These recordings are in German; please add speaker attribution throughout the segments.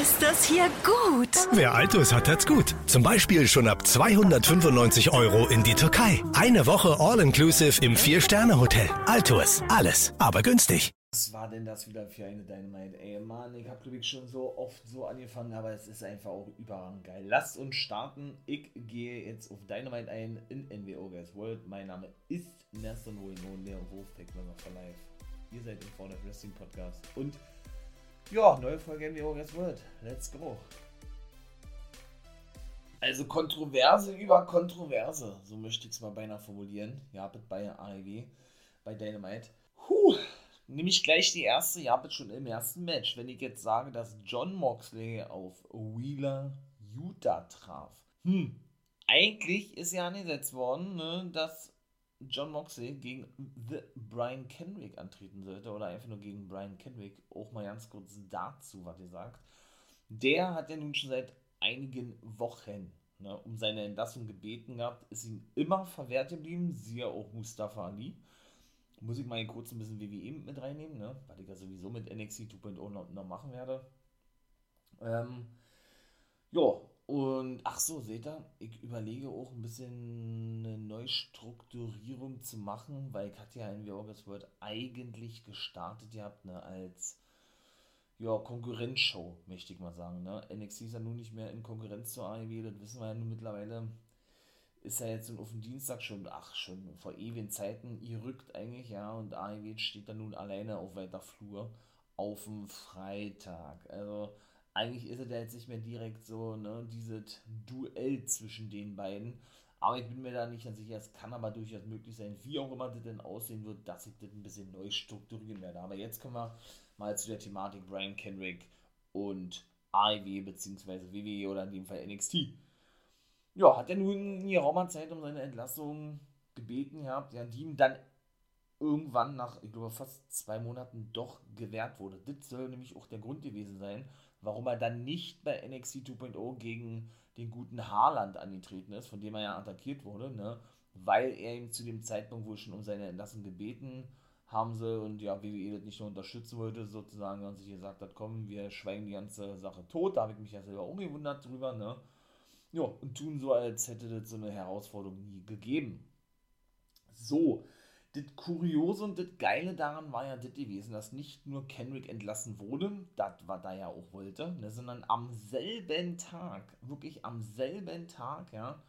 Speaker 1: Ist das hier gut?
Speaker 2: Wer Altus hat, hat's gut. Zum Beispiel schon ab 295 Euro in die Türkei. Eine Woche All-Inclusive im Vier-Sterne-Hotel. Altus. Alles, aber günstig.
Speaker 3: Was war denn das wieder für eine Dynamite? Ey, Mann, ich hab glaube ich schon so oft so angefangen, aber es ist einfach auch überragend geil. Lasst uns starten. Ich gehe jetzt auf Dynamite ein in NWO Guys World. Mein Name ist Nestor Noino, der Wolfpack Member for Life. Ihr seid im Vorder Wrestling Podcast und ja, neue Folge NWO Guys World. Let's go. Also Kontroverse über Kontroverse, so möchte ich es mal beinahe formulieren. Ja, bei AEW, bei Dynamite. Huh, nämlich gleich die erste, ja, bitte schon im ersten Match. Wenn ich jetzt sage, dass John Moxley auf Wheeler Utah traf. Hm, eigentlich ist ja angesetzt worden, ne, dass John Moxley gegen The Brian Kenrick antreten sollte oder einfach nur gegen Brian Kenrick. Auch mal ganz kurz dazu, was ihr sagt. Der hat ja nun schon seit einigen Wochen ne, um seine Entlassung gebeten gehabt, ist ihm immer verwehrt geblieben, siehe auch Mustafa Ali muss ich mal kurz ein bisschen WWE mit reinnehmen, ne? was ich ja sowieso mit NXT 2.0 noch, noch, machen werde. Ähm, ja, und ach so, seht ihr, ich überlege auch ein bisschen eine Neustrukturierung zu machen, weil ich hatte ja in The World eigentlich gestartet gehabt, ne, als ja, Konkurrenzshow, möchte ich mal sagen. Ne? NXT ist ja nun nicht mehr in Konkurrenz zur AEW, das wissen wir ja nun mittlerweile ist ja jetzt auf dem Dienstag schon, ach, schon vor ewigen Zeiten gerückt eigentlich, ja, und AEW steht dann nun alleine auf weiter Flur auf dem Freitag. Also eigentlich ist es ja jetzt nicht mehr direkt so, ne, dieses Duell zwischen den beiden. Aber ich bin mir da nicht ganz sicher, es kann aber durchaus möglich sein, wie auch immer das denn aussehen wird, dass ich das ein bisschen neu strukturieren werde. Aber jetzt kommen wir mal zu der Thematik Brian Kendrick und AEW bzw. WWE oder in dem Fall NXT ja, hat er nun in geraumer Zeit um seine Entlassung gebeten gehabt, ja, die ihm dann irgendwann nach, ich glaube, fast zwei Monaten doch gewährt wurde. Das soll nämlich auch der Grund gewesen sein, warum er dann nicht bei NXT 2.0 gegen den guten Haaland angetreten ist, von dem er ja attackiert wurde, ne? weil er ihm zu dem Zeitpunkt wohl schon um seine Entlassung gebeten haben sie und ja, WWE das nicht nur unterstützen wollte, sozusagen, und sich gesagt hat, komm, wir schweigen die ganze Sache tot. Da habe ich mich ja selber umgewundert drüber, ne? Ja, und tun so, als hätte das so eine Herausforderung nie gegeben. So, das Kuriose und das Geile daran war ja das gewesen, dass nicht nur Kenrick entlassen wurde, das war da ja auch wollte, ne, sondern am selben Tag, wirklich am selben Tag, ja,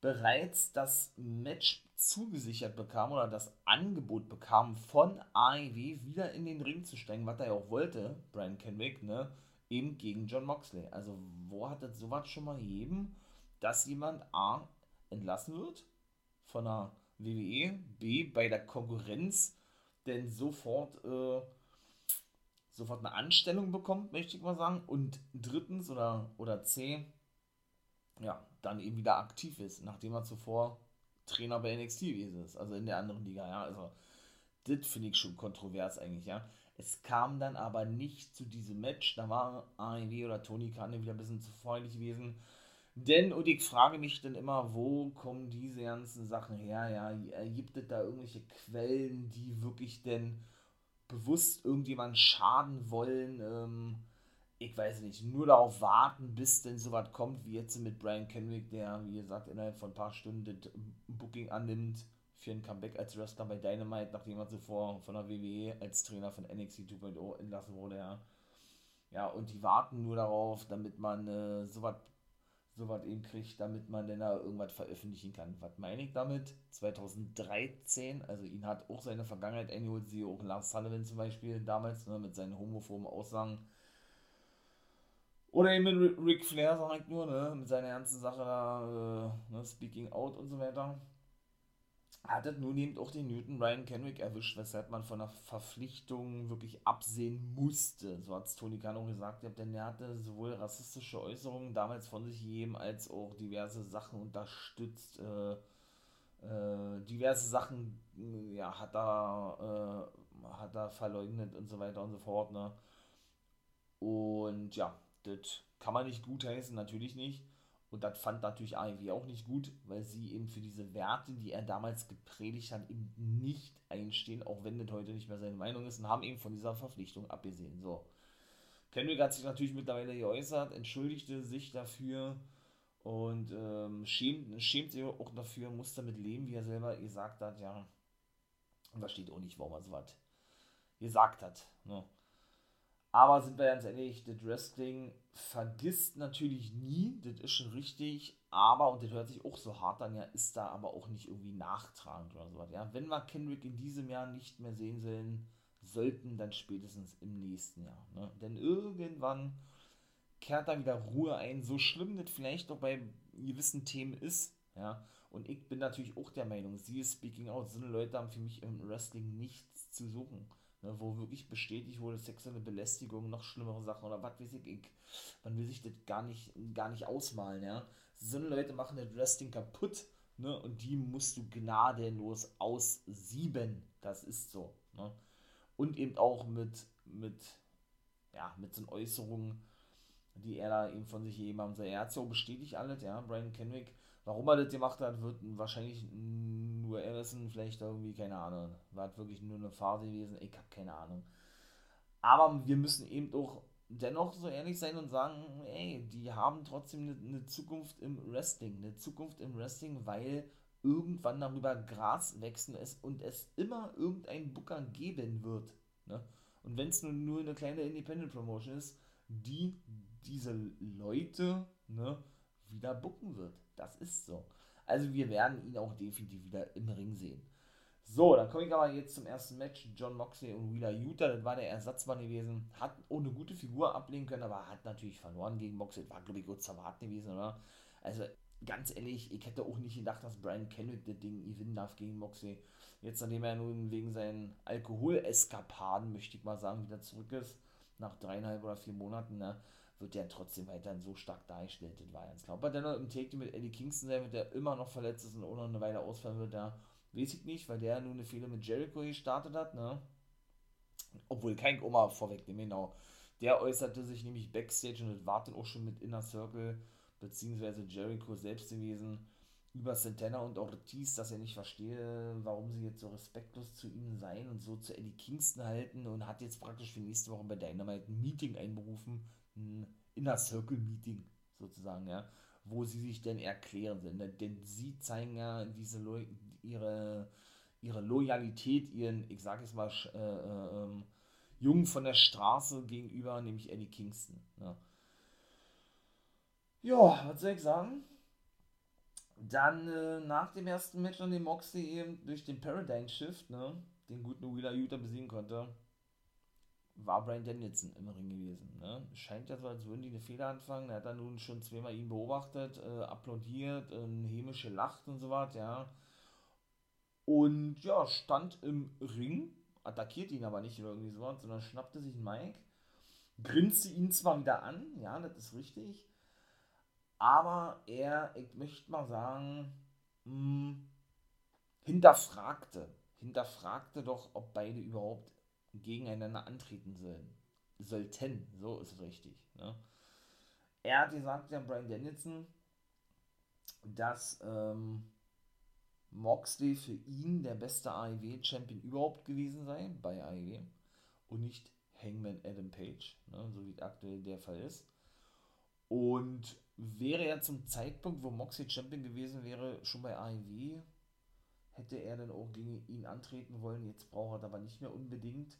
Speaker 3: bereits das Match zugesichert bekam oder das Angebot bekam von AEW wieder in den Ring zu steigen, was er ja auch wollte, Brian Kenrick, ne, eben gegen John Moxley. Also, wo hat das sowas schon mal gegeben, dass jemand A entlassen wird von der WWE, B bei der Konkurrenz denn sofort, äh, sofort eine Anstellung bekommt, möchte ich mal sagen, und drittens oder, oder C, ja, dann eben wieder aktiv ist, nachdem er zuvor Trainer bei NXT gewesen ist, also in der anderen Liga, ja, also das finde ich schon kontrovers eigentlich, ja. Es kam dann aber nicht zu diesem Match. Da war AEW oder Tony Khan wieder ein bisschen zu freundlich gewesen. Denn, und ich frage mich dann immer, wo kommen diese ganzen Sachen her? Ja, gibt es da irgendwelche Quellen, die wirklich denn bewusst irgendjemand schaden wollen? Ähm, ich weiß nicht, nur darauf warten, bis denn sowas kommt, wie jetzt mit Brian Kenwick, der, wie gesagt, innerhalb von ein paar Stunden das Booking annimmt für ein Comeback als Wrestler bei Dynamite, nachdem er zuvor von der WWE als Trainer von NXT 2.0 entlassen wurde, ja. Ja, und die warten nur darauf, damit man äh, sowas sowas eben kriegt, damit man dann da irgendwas veröffentlichen kann. Was meine ich damit? 2013, also ihn hat auch seine Vergangenheit eingeholt, sie auch Lars Sullivan zum Beispiel damals, ne, mit seinen homophoben Aussagen. Oder eben mit Ric Flair, sag ich nur, ne, mit seiner ganzen Sache da, äh, ne, Speaking Out und so weiter hat es nun eben auch den Newton Ryan Kenwick erwischt, weshalb man von der Verpflichtung wirklich absehen musste. So hat es Tony Khan auch gesagt, denn er hatte sowohl rassistische Äußerungen damals von sich gegeben, als auch diverse Sachen unterstützt. Äh, äh, diverse Sachen ja, hat, er, äh, hat er verleugnet und so weiter und so fort. Ne? Und ja, das kann man nicht gutheißen, natürlich nicht. Und das fand natürlich AEW auch nicht gut, weil sie eben für diese Werte, die er damals gepredigt hat, eben nicht einstehen, auch wenn das heute nicht mehr seine Meinung ist, und haben eben von dieser Verpflichtung abgesehen. So. Kendrick hat sich natürlich mittlerweile geäußert, entschuldigte sich dafür und ähm, schämt, schämt sich auch dafür, muss damit leben, wie er selber gesagt hat, ja. Und versteht auch nicht, warum er so was gesagt hat. Ne? Aber sind wir ganz ehrlich, das Wrestling vergisst natürlich nie, das ist schon richtig, aber, und das hört sich auch so hart an, ja, ist da aber auch nicht irgendwie nachtragend oder sowas. Ja, wenn wir Kendrick in diesem Jahr nicht mehr sehen sollen, sollten, dann spätestens im nächsten Jahr. Ne? Denn irgendwann kehrt da wieder Ruhe ein, so schlimm das vielleicht auch bei gewissen Themen ist, ja, und ich bin natürlich auch der Meinung, sie ist Speaking Out, so eine Leute haben für mich im Wrestling nichts zu suchen. Ne, wo wirklich bestätigt wurde, sexuelle Belästigung, noch schlimmere Sachen oder was weiß ich, ich man will sich das gar nicht, gar nicht ausmalen, ja. So Leute machen das Wrestling kaputt, ne, und die musst du gnadenlos aussieben. Das ist so, ne. Und eben auch mit, mit, ja, mit so Äußerungen, die er da eben von sich gegeben hat. Er hat auch bestätigt alles, ja, Brian Kenwick. Warum er das gemacht hat, wird wahrscheinlich nur er wissen, vielleicht irgendwie, keine Ahnung. War wirklich nur eine Phase gewesen, ich habe keine Ahnung. Aber wir müssen eben auch dennoch so ehrlich sein und sagen, ey, die haben trotzdem eine, eine Zukunft im Wrestling. Eine Zukunft im Wrestling, weil irgendwann darüber Gras wachsen ist und es immer irgendeinen Booker geben wird. Ne? Und wenn es nur, nur eine kleine Independent Promotion ist, die diese Leute ne, wieder bucken wird. Das ist so. Also wir werden ihn auch definitiv wieder im Ring sehen. So, dann komme ich aber jetzt zum ersten Match. John Moxley und Wheeler Utah, das war der Ersatzmann gewesen. Hat ohne gute Figur ablegen können, aber hat natürlich verloren gegen Moxley. War, glaube ich, zu erwarten gewesen, oder? Also, ganz ehrlich, ich hätte auch nicht gedacht, dass Brian Kendrick das Ding gewinnen darf gegen Moxley. Jetzt, nachdem er nun wegen seinen Alkoholeskapaden, möchte ich mal sagen, wieder zurück ist, nach dreieinhalb oder vier Monaten, ne, wird der trotzdem weiterhin so stark dargestellt. Das war ganz klar. Ob er dennoch im Take mit Eddie Kingston sein wird, der immer noch verletzt ist und auch noch eine Weile ausfallen wird, da weiß ich nicht, weil der nur eine Fehler mit Jericho gestartet hat, ne? Obwohl kein Oma vorwegnehmen, genau. Der äußerte sich nämlich Backstage und das war dann auch schon mit Inner Circle, beziehungsweise Jericho selbst gewesen, über Santana und Ortiz, dass er nicht verstehe, warum sie jetzt so respektlos zu ihnen seien und so zu Eddie Kingston halten und hat jetzt praktisch für nächste Woche bei Dynamite ein Meeting einberufen, ein Inner Circle Meeting sozusagen, ja, wo sie sich denn erklären sind. Denn sie zeigen ja diese Lo ihre, ihre Loyalität, ihren, ich sag jetzt mal, äh, äh, ähm, Jungen von der Straße gegenüber, nämlich Eddie Kingston. Ja. ja, was soll ich sagen? Dann äh, nach dem ersten Match, an dem Moxley eben durch den Paradigm Shift, ne, den guten Wheeler Utah besiegen konnte, war Brian Danielson im Ring gewesen. Ne? Scheint ja so, als würden die eine Fehler anfangen. Er hat dann nun schon zweimal ihn beobachtet, äh, applaudiert, äh, hämisch gelacht und so was, ja. Und ja, stand im Ring, attackiert ihn aber nicht oder irgendwie so was, sondern schnappte sich Mike, grinste ihn zwar wieder an, ja, das ist richtig, aber er, ich möchte mal sagen, mh, hm, hinterfragte, hinterfragte doch, ob beide überhaupt gegeneinander antreten sollen. Sollten, so ist es richtig. Ne? Er hat gesagt, ja, Brian Danielson, dass ähm, Moxley für ihn der beste AEW-Champion überhaupt gewesen sei, bei AEW, und nicht Hangman Adam Page, ne, so wie aktuell der Fall ist. Und wäre er zum Zeitpunkt, wo Moxley Champion gewesen wäre, schon bei AEW, hätte er dann auch gegen ihn antreten wollen. Jetzt braucht er aber nicht mehr unbedingt.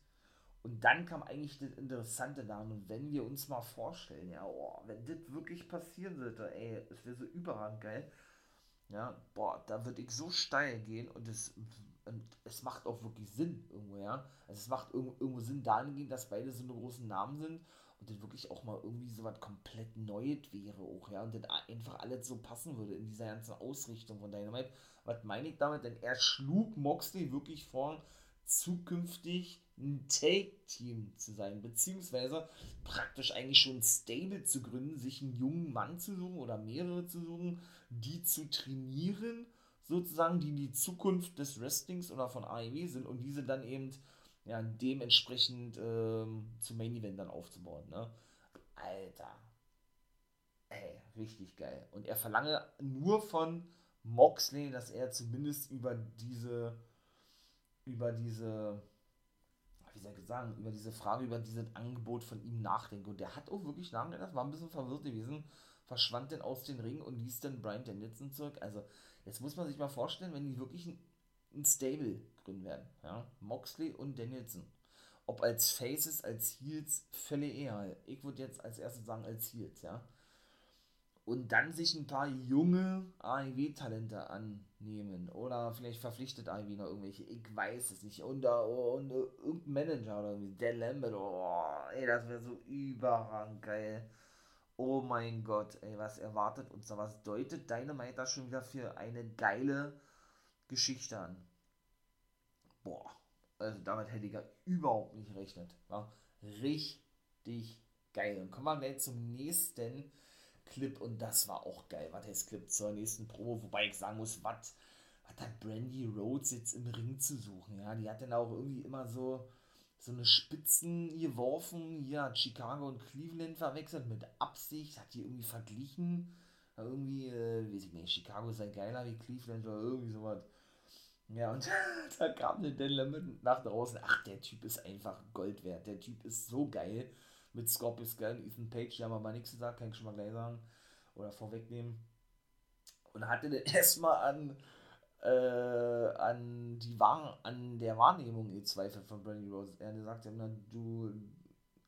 Speaker 3: Und dann kam eigentlich das Interessante da. Und wenn wir uns mal vorstellen, ja, oh, wenn das wirklich passieren sollte, ey, es wäre so überragend geil. Ja, boah, da würde ich so steil gehen und es, und es macht auch wirklich Sinn irgendwo, ja. Also es macht irgendwo, irgendwo Sinn dahingehend, dass beide so eine großen Namen sind und das wirklich auch mal irgendwie so was komplett Neues wäre auch, ja. Und dann einfach alles so passen würde in dieser ganzen Ausrichtung von Dynamite. Was meine ich damit? Denn er schlug Moxley wirklich vor, zukünftig ein Take-Team zu sein, beziehungsweise praktisch eigentlich schon ein Stable zu gründen, sich einen jungen Mann zu suchen oder mehrere zu suchen, die zu trainieren, sozusagen, die die Zukunft des Wrestlings oder von AEW sind und diese dann eben ja, dementsprechend ähm, zu Main Event dann aufzubauen. Ne? Alter. Ey, richtig geil. Und er verlange nur von Moxley, dass er zumindest über diese über diese wie soll ich sagen, über diese Frage, über dieses Angebot von ihm nachdenke. Und der hat auch wirklich nachgedacht, war ein bisschen verwirrt gewesen, verschwand dann aus den Ringen und ließ dann Brian Danielson zurück. Also, jetzt muss man sich mal vorstellen, wenn die wirklich ein, ein Stable gründen werden, ja, Moxley und Danielson. Ob als Faces, als Heels, völlig egal. Ich würde jetzt als erstes sagen, als Heels, ja und dann sich ein paar junge AEW-Talente annehmen oder vielleicht verpflichtet AEW noch irgendwelche, ich weiß es nicht, und, und, und irgendein Manager oder irgendwie, der Lambert, oh, ey, das wäre so überragend geil. Oh mein Gott, ey, was erwartet uns da? Was deutet Dynamite da schon wieder für eine geile Geschichte an? Boah, also damit hätte ich ja überhaupt nicht gerechnet. War richtig geil. Und kommen wir jetzt zum nächsten Clip und das war auch geil. Was heißt Clip zur nächsten Probe? Wobei ich sagen muss, was hat Brandy Rhodes jetzt im Ring zu suchen? Ja, die hat dann auch irgendwie immer so, so eine Spitzen geworfen. Hat Chicago und Cleveland verwechselt mit Absicht, hat die irgendwie verglichen. Irgendwie, äh, weiß ich nicht, Chicago sei geiler wie Cleveland oder irgendwie sowas. Ja, und da kam der Dan Lemon nach draußen. Ach, der Typ ist einfach Gold wert. Der Typ ist so geil mit Scorpio Skull Ethan Page, die haben aber nichts gesagt, kann ich schon mal gleich sagen oder vorwegnehmen. Und hatte dann erstmal an, äh, an, die Wahr an der Wahrnehmung gezweifelt von Brandy Rose. Er sagt ihm dann, du,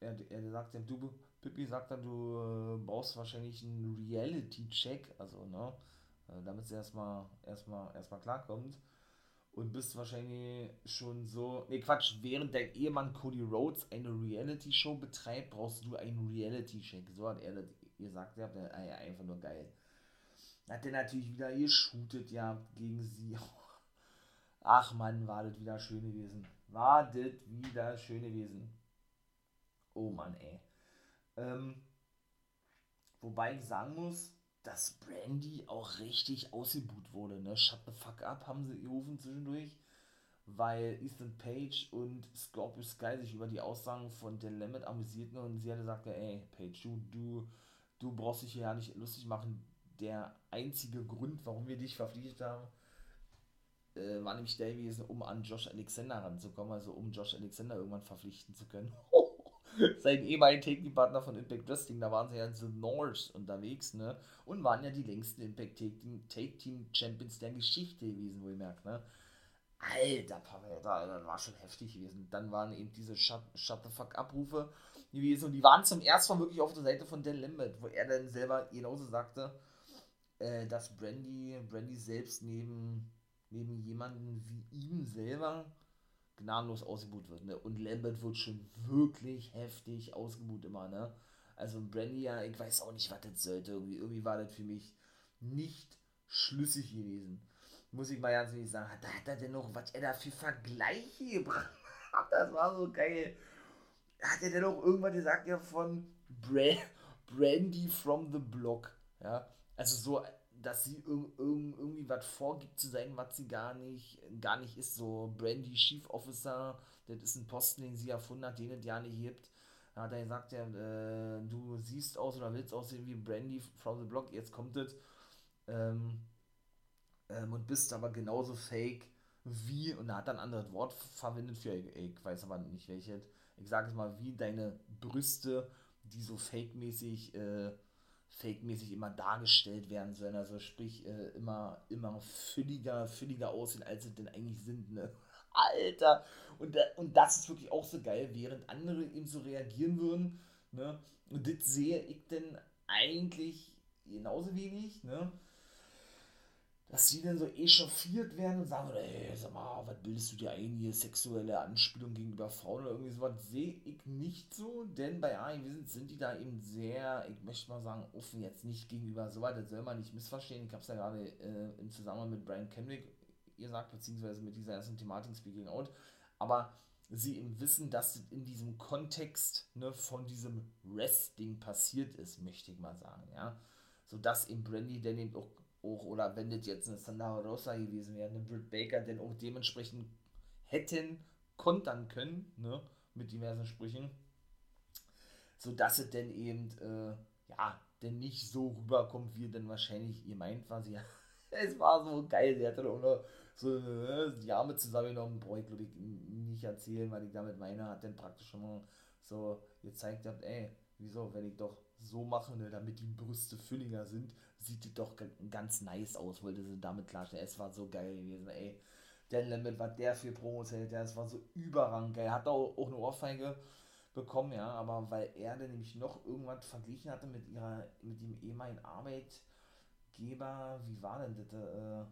Speaker 3: er, er sagt ihm, du, Pippi sagt dann, du äh, brauchst wahrscheinlich einen Reality-Check, also, ne, äh, damit sie erstmal, erstmal, erstmal klarkommt und bist wahrscheinlich schon so. Ne, Quatsch, während dein Ehemann Cody Rhodes eine Reality-Show betreibt, brauchst du einen Reality-Check. So hat er das gesagt, ja, einfach nur geil. Hat er natürlich wieder geshootet, ja, gegen sie. Ach man, war das wieder schön gewesen. War das wieder schön gewesen. Oh Mann, ey. Ähm, wobei ich sagen muss, dass Brandy auch richtig ausgebuht wurde. Ne? Shut the fuck up haben sie gerufen zwischendurch, weil Ethan Page und Scorpio Sky sich über die Aussagen von The Limit amüsierten und sie hatte gesagt, ey, Page, du, du, du brauchst dich hier ja nicht lustig machen. Der einzige Grund, warum wir dich verpflichtet haben, äh, war nämlich der gewesen, um an Josh Alexander ranzukommen, also um Josh Alexander irgendwann verpflichten zu können. Sein ehemaligen Take-Team-Partner von Impact Wrestling, da waren sie ja in The North unterwegs, ne? Und waren ja die längsten Impact Take-Team-Champions der Geschichte gewesen, wo ihr merkt, ne? Alter Pavetta, das war schon heftig gewesen. Dann waren eben diese Shut, Shut the Fuck Abrufe gewesen und die waren zum ersten Mal wirklich auf der Seite von Dan Lambert, wo er dann selber genauso sagte, äh, dass Brandy, Brandy selbst neben, neben jemanden wie ihm selber gnadenlos ausgebucht wird. Ne? Und Lambert wird schon wirklich heftig ausgebucht immer. Ne? Also Brandy, ja, ich weiß auch nicht, was das sollte. Irgendwie, irgendwie war das für mich nicht schlüssig gewesen. Muss ich mal ganz ehrlich sagen. Da hat er denn noch, was er da für Vergleiche gebracht hat. Das war so geil. Hat er denn noch irgendwann gesagt, ja, von Bra Brandy from the Block. Ja, also so dass sie irg irg irgendwie was vorgibt zu sein, was sie gar nicht, gar nicht ist. So Brandy Chief Officer, das ist ein Posten, den sie erfunden hat, den es ja nicht gibt. Da hat er gesagt, ja, äh, du siehst aus oder willst aussehen wie Brandy from the Block, jetzt kommt es. Ähm, ähm, und bist aber genauso fake wie, und er hat dann ein anderes Wort verwendet für, ich, weiß aber nicht welches, ich sage es mal, wie deine Brüste, die so fake-mäßig äh, fake-mäßig immer dargestellt werden sollen. Also sprich, äh, immer, immer fülliger, fülliger aussehen, als sie denn eigentlich sind. Ne? Alter! Und, da, und das ist wirklich auch so geil, während andere eben so reagieren würden. Ne? Und das sehe ich denn eigentlich genauso wenig. Ne? Dass sie dann so echauffiert werden und sagen, ey, sag mal, was bildest du dir ein, hier sexuelle Anspielung gegenüber Frauen oder irgendwie sowas, sehe ich nicht so, denn bei AEW sind, sind die da eben sehr, ich möchte mal sagen, offen jetzt nicht gegenüber so weit, das soll man nicht missverstehen, ich habe es ja gerade äh, im Zusammenhang mit Brian Kendrick gesagt, beziehungsweise mit dieser ersten Thematik Speaking Out, aber sie eben wissen, dass in diesem Kontext ne, von diesem Wrestling passiert ist, möchte ich mal sagen, ja, sodass eben Brandy dann eben auch auch, oder wenn das jetzt eine Sandra Rosa gewesen wäre, eine Britt Baker, denn auch dementsprechend hätten kontern können, ne, mit diversen Sprüchen, sodass es denn eben, äh, ja, denn nicht so rüberkommt, wie denn wahrscheinlich ihr meint, was sie es war so geil. Sie hat dann auch noch so äh, die Arme zusammengenommen. Boah, ich glaube, ich nicht erzählen, weil ich damit meine, hat dann praktisch schon mal so gezeigt hat, ey, wieso, wenn ich doch so mache, ne, damit die Brüste fülliger sind, sieht doch ganz nice aus, wollte sie damit klarstellen. Es war so geil gewesen, ey. Dan Limit, was der für Promos ja, es war so überrang geil. Hat auch, auch eine Ohrfeige bekommen, ja, aber weil er dann nämlich noch irgendwas verglichen hatte mit ihrer, mit dem ehemaligen Arbeitgeber, wie war denn das, äh,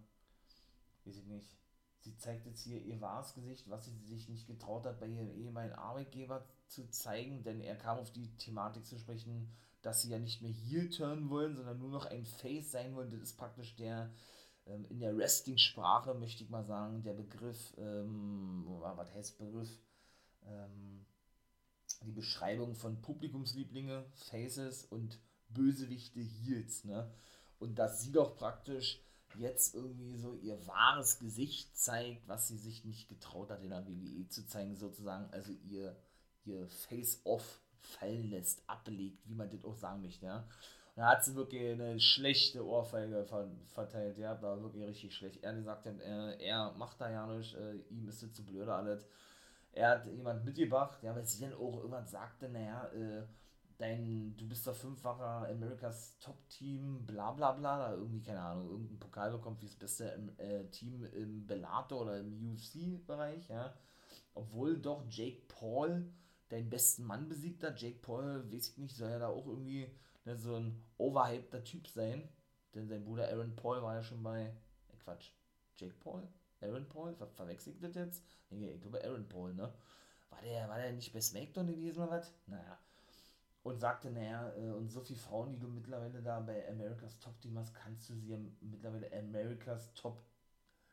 Speaker 3: weiß ich nicht. Sie zeigt jetzt hier ihr wahres Gesicht, was sie sich nicht getraut hat, bei ihrem ehemaligen Arbeitgeber zu zeigen, denn er kam auf die Thematik zu sprechen, dass sie ja nicht mehr Heel turnen wollen, sondern nur noch ein Face sein wollen. Das ist praktisch der, ähm, in der Wrestling-Sprache, möchte ich mal sagen, der Begriff, ähm, was heißt Begriff? Ähm, die Beschreibung von Publikumslieblinge, Faces und Bösewichte Heels, ne? Und dass sie doch praktisch jetzt irgendwie so ihr wahres Gesicht zeigt, was sie sich nicht getraut hat in der WWE zu zeigen, sozusagen, also ihr, ihr Face-Off fallen lässt, ablegt, wie man das auch sagen möchte, ja. Und da hat sie wirklich eine schlechte Ohrfeige verteilt, ja, war wirklich richtig schlecht. Er gesagt, er, er macht da ja nicht, äh, ihm ist das zu blöd alles. Er hat jemand mitgebracht, ja, weil sie dann auch irgendwann sagte, naja, äh, dein, du bist der fünffacher Americas Top-Team, bla bla bla, da irgendwie, keine Ahnung, irgendein Pokal bekommt wie das beste äh, Team im Bellator oder im UFC-Bereich, ja. Obwohl doch Jake Paul deinen besten Mann besiegt hat. Jake Paul, weiß ich nicht, soll ja da auch irgendwie ne, so ein overhypter Typ sein. Denn sein Bruder Aaron Paul war ja schon bei, äh Quatsch, Jake Paul? Aaron Paul? Ver verwechselt das jetzt? Nee, ich glaube Aaron Paul, ne? War der, war der nicht bei SmackDown gewesen oder was? Naja und sagte, naja, äh, und so viele Frauen, die du mittlerweile da bei America's Top Team hast, kannst du sie ja mittlerweile America's Top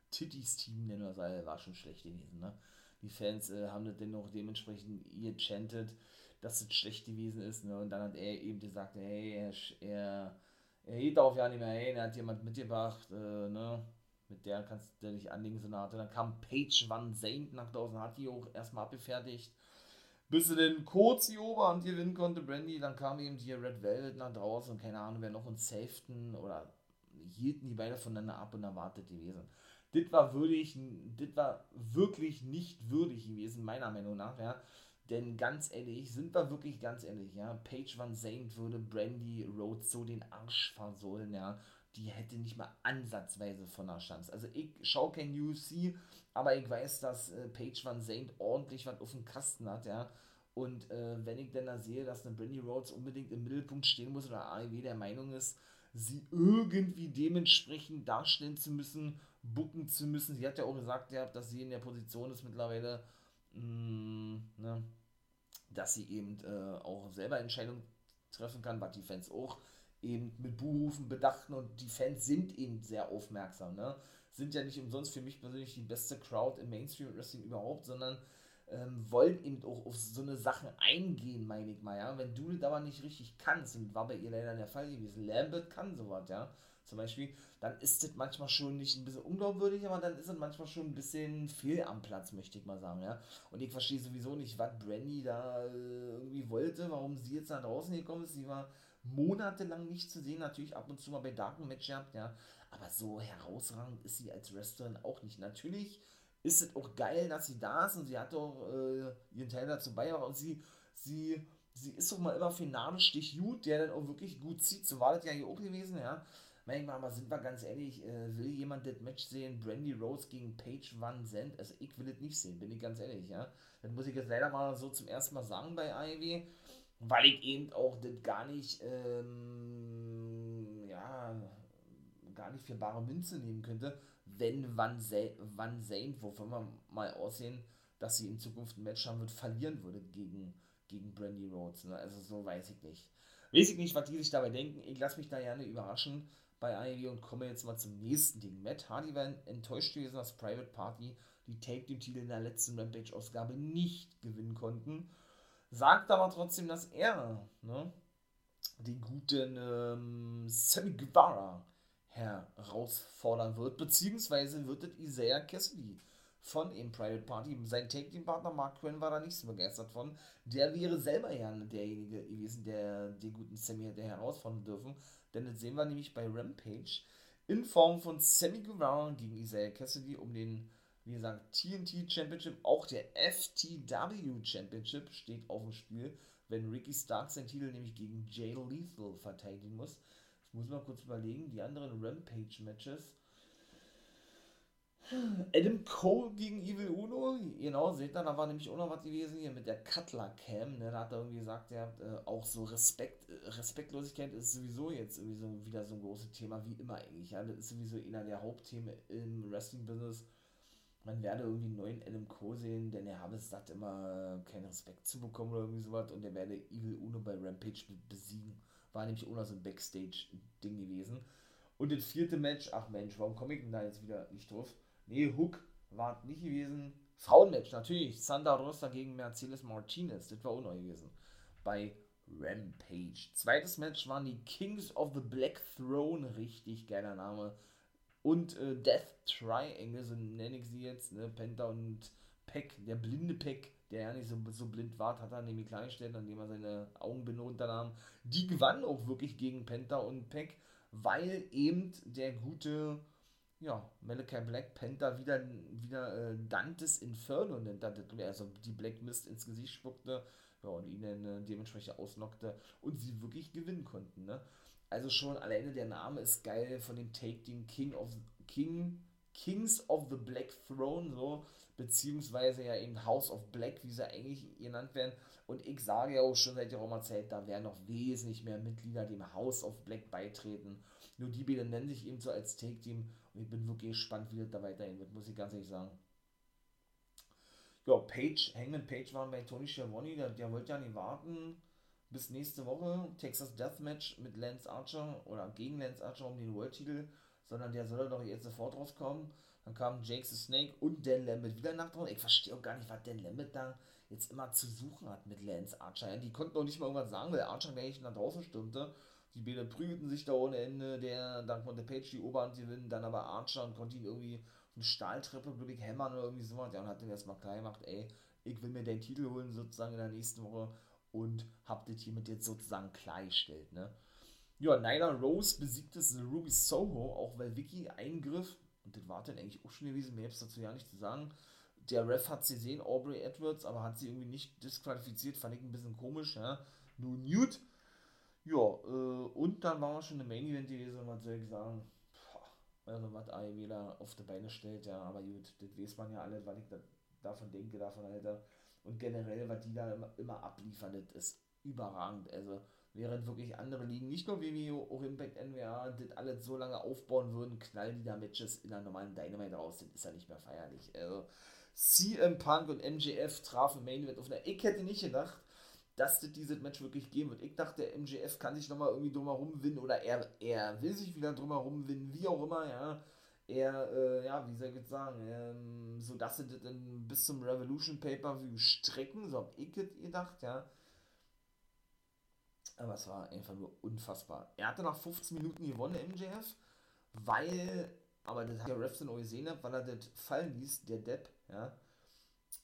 Speaker 3: Titties Team nennen, das war schon schlecht gewesen, ne? Die Fans äh, haben das dennoch dementsprechend ihr chanted, dass es schlecht gewesen ist, ne? Und dann hat er eben gesagt, hey, er, er, er geht darauf ja nicht mehr hin, er hat jemand mitgebracht, äh, ne? Mit der kannst du dich anlegen, so eine Art. Und dann kam Paige Van Saint nach draußen, hat die auch erstmal abgefertigt bis sie dann kurz die Oberhand gewinnen konnte, Brandy, dann kam eben die Red Velvet nach draußen und keine Ahnung, wer noch uns safeten oder hielten die beide voneinander ab und erwartet gewesen. Das war würdig, das war wirklich nicht würdig gewesen, meiner Meinung nach, ja. Denn ganz ehrlich, sind wir wirklich ganz ehrlich, ja, Paige Van Zandt würde Brandy Rhodes so den Arsch versohlen, ja. Die hätte nicht mal ansatzweise von der Chance. Also ich schaue kein UFC, aber ich weiß, dass äh, Paige Van Zandt ordentlich was auf dem Kasten hat, ja. Und äh, wenn ich dann da sehe, dass eine Brandy Rhodes unbedingt im Mittelpunkt stehen muss oder AEW der Meinung ist, sie irgendwie dementsprechend darstellen zu müssen, bucken zu müssen. Sie hat ja auch gesagt, ja, dass sie in der Position ist mittlerweile, mh, mm, ne, dass sie eben äh, auch selber Entscheidungen treffen kann, was die Fans auch eben mit Buhrufen bedachten und die Fans sind eben sehr aufmerksam. Ne? sind ja nicht umsonst für mich persönlich die beste Crowd im Mainstream Wrestling überhaupt, sondern ähm, wollen eben auch auf so eine Sachen eingehen, meine ich mal, ja. Wenn du das aber nicht richtig kannst, und war bei ihr leider der Fall gewesen, Lambert kann sowas, ja, zum Beispiel, dann ist das manchmal schon nicht ein bisschen unglaubwürdig, aber dann ist es manchmal schon ein bisschen fehl am Platz, möchte ich mal sagen, ja. Und ich verstehe sowieso nicht, was Brandy da äh, irgendwie wollte, warum sie jetzt da draußen gekommen ist. Sie war monatelang nicht zu sehen, natürlich ab und zu mal bei Darken Match gehabt, ja. Aber so herausragend ist sie als Wrestlerin auch nicht. Natürlich ist es auch geil, dass sie da ist und sie hat auch äh, ihren Teil dazu bei und sie, sie, sie ist doch mal immer Finalstich gut, der dann auch wirklich gut zieht. So war das ja hier auch gewesen, ja. Manchmal, aber sind wir ganz ehrlich, äh, will jemand das Match sehen, Brandy Rose gegen Paige Van Zandt? Also ich will es nicht sehen, bin ich ganz ehrlich, ja. Das muss ich jetzt leider mal so zum ersten Mal sagen bei AEW, weil ich eben auch das gar nicht, ähm, ja, gar nicht für bare Münze nehmen könnte, wenn Van, Van Zane, wovon wir mal aussehen, dass sie in Zukunft ein Match haben wird, verlieren würde gegen, gegen Brandy Rhodes. Ne? Also so weiß ich nicht. Weiß ich nicht, was die sich dabei denken. Ich lasse mich da gerne überraschen bei AEW und komme jetzt mal zum nächsten Ding. Matt Hardy war enttäuscht gewesen, dass Private Party die Take Team Titel in der letzten Rampage-Ausgabe nicht gewinnen konnten. Sagt aber trotzdem, dass er ne, den guten ähm, Sammy Guevara herausfordern wird, beziehungsweise wird es Isaiah Cassidy von eben Private Party. Sein Take-Team-Partner Mark Quinn war da nicht so begeistert von. Der wäre selber ja derjenige gewesen, der den guten Sammy hätte herausfordern dürfen. Denn das sehen wir nämlich bei Rampage. in Form von Sammy Guevara gegen Isaiah Cassidy um den, wie gesagt, TNT Championship. Auch der FTW Championship steht auf dem Spiel, wenn Ricky Stark seinen Titel nämlich gegen Jay Lethal verteidigen muss. Das muss man kurz überlegen. Die anderen Rampage-Matches Adam Cole gegen Evil Uno, genau, seht ihr, da war nämlich auch noch was gewesen hier mit der Cutler Cam, ne, da hat er irgendwie gesagt, hat äh, auch so Respekt, äh, Respektlosigkeit ist sowieso jetzt irgendwie so wieder so ein großes Thema, wie immer eigentlich, ja, das ist sowieso einer der Hauptthemen im Wrestling-Business, man werde irgendwie einen neuen Adam Cole sehen, denn er habe es sagt immer, keinen Respekt zu bekommen oder irgendwie sowas und er werde Evil Uno bei Rampage besiegen, war nämlich auch noch so ein Backstage-Ding gewesen. Und das vierte Match, ach Mensch, warum komme ich denn da jetzt wieder nicht drauf? Nee, Hook war nicht gewesen. Frauenmatch, natürlich. Sandra Rosa gegen Mercedes Martinez. Das war auch neu gewesen. Bei Rampage. Zweites Match waren die Kings of the Black Throne. Richtig geiler Name. Und äh, Death Triangle, so nenne ich sie jetzt. Ne? Penta und Peck, der blinde Peck, der ja nicht so, so blind war, hat er nämlich klargestellt, indem er seine Augenbinde unternahm. Die gewann auch wirklich gegen Penta und Peck, weil eben der gute ja, Malachi Black Panther wieder, wieder äh, Dantes Inferno nennt also die Black Mist ins Gesicht spuckte ja, und ihn äh, dementsprechend ausnockte und sie wirklich gewinnen konnten. Ne? Also schon alleine der Name ist geil von dem Take Team King of King Kings of the Black Throne, so, beziehungsweise ja eben House of Black, wie sie eigentlich genannt werden. Und ich sage ja auch schon seit geraumer Zeit, da werden noch wesentlich mehr Mitglieder dem House of Black beitreten. Nur die beiden nennen sich eben so als Take-Team und ich bin wirklich gespannt, wie das da weiterhin wird, muss ich ganz ehrlich sagen. Ja, Page, Hangman Page war bei Tony Schiavone, der, der wollte ja nicht warten bis nächste Woche. Texas Deathmatch mit Lance Archer oder gegen Lance Archer um den World-Titel, sondern der soll doch jetzt sofort rauskommen. Dann kam Jake the Snake und Dan Lambert wieder nach draußen. Ich verstehe auch gar nicht, was Dan Lambert da jetzt immer zu suchen hat mit Lance Archer. Die konnten auch nicht mal irgendwas sagen, weil Archer gleich nach draußen stürmte. Die Bäder prügelten sich da ohne Ende. Der, dann konnte Page die Oberhand gewinnen, dann aber Archer und konnte ihn irgendwie eine Stahltreppe, glaube ich, hämmern oder irgendwie sowas. Ja, und hat den erstmal klar gemacht, ey, ich will mir den Titel holen sozusagen in der nächsten Woche und hab das hiermit jetzt sozusagen klargestellt, ne? Ja, Nyla Rose besiegte Ruby Soho, auch weil Vicky eingriff, und das war dann eigentlich auch schon gewesen, mehr dazu ja nicht zu sagen. Der Ref hat sie gesehen, Aubrey Edwards, aber hat sie irgendwie nicht disqualifiziert, fand ich ein bisschen komisch, ja. Nur Newt ja, äh, und dann waren wir schon im Main Event gewesen, man soll ich sagen, also was AEW da auf die Beine stellt, ja, aber gut, das weiß man ja alle, was ich da, davon denke, davon Alter. Und generell, was die da immer, immer abliefern, das ist überragend. Also, während wirklich andere Ligen, nicht nur WWE, auch Impact NWA, das alles so lange aufbauen würden, knallen die da Matches in einer normalen Dynamite raus, das ist ja nicht mehr feierlich. Also, CM Punk und MJF trafen Main Event auf einer. Ich hätte nicht gedacht, dass das dieses Match wirklich geben wird. Ich dachte, der MJF kann sich nochmal irgendwie drumherum winnen oder er, er will sich wieder drumherum winnen, wie auch immer, ja. Er, äh, ja, wie soll ich jetzt sagen, ähm, so dass sie das dann bis zum Revolution Pay-Per-View strecken, so hab ich das gedacht, ja. Aber es war einfach nur unfassbar. Er hatte nach 15 Minuten gewonnen, MJF, weil, aber das hat der Refs dann auch gesehen, weil er das fallen ließ, der Depp, ja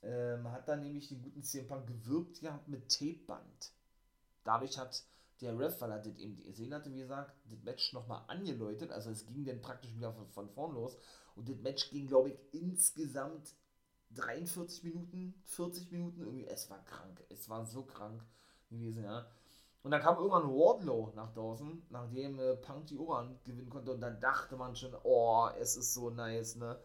Speaker 3: ähm, hat dann nämlich den guten CM Punk gewirkt gehabt mit Tapeband. Dadurch hat der Ref, weil er das eben gesehen hatte, wie gesagt, das Match nochmal angeläutet. Also es ging dann praktisch wieder von, von vorn los. Und das Match ging, glaube ich, insgesamt 43 Minuten, 40 Minuten. Irgendwie, es war krank. Es war so krank gewesen, ja. Und dann kam irgendwann Wardlow nach draußen, nachdem äh, Punk die Oberhand gewinnen konnte. Und dann dachte man schon, oh, es ist so nice, ne?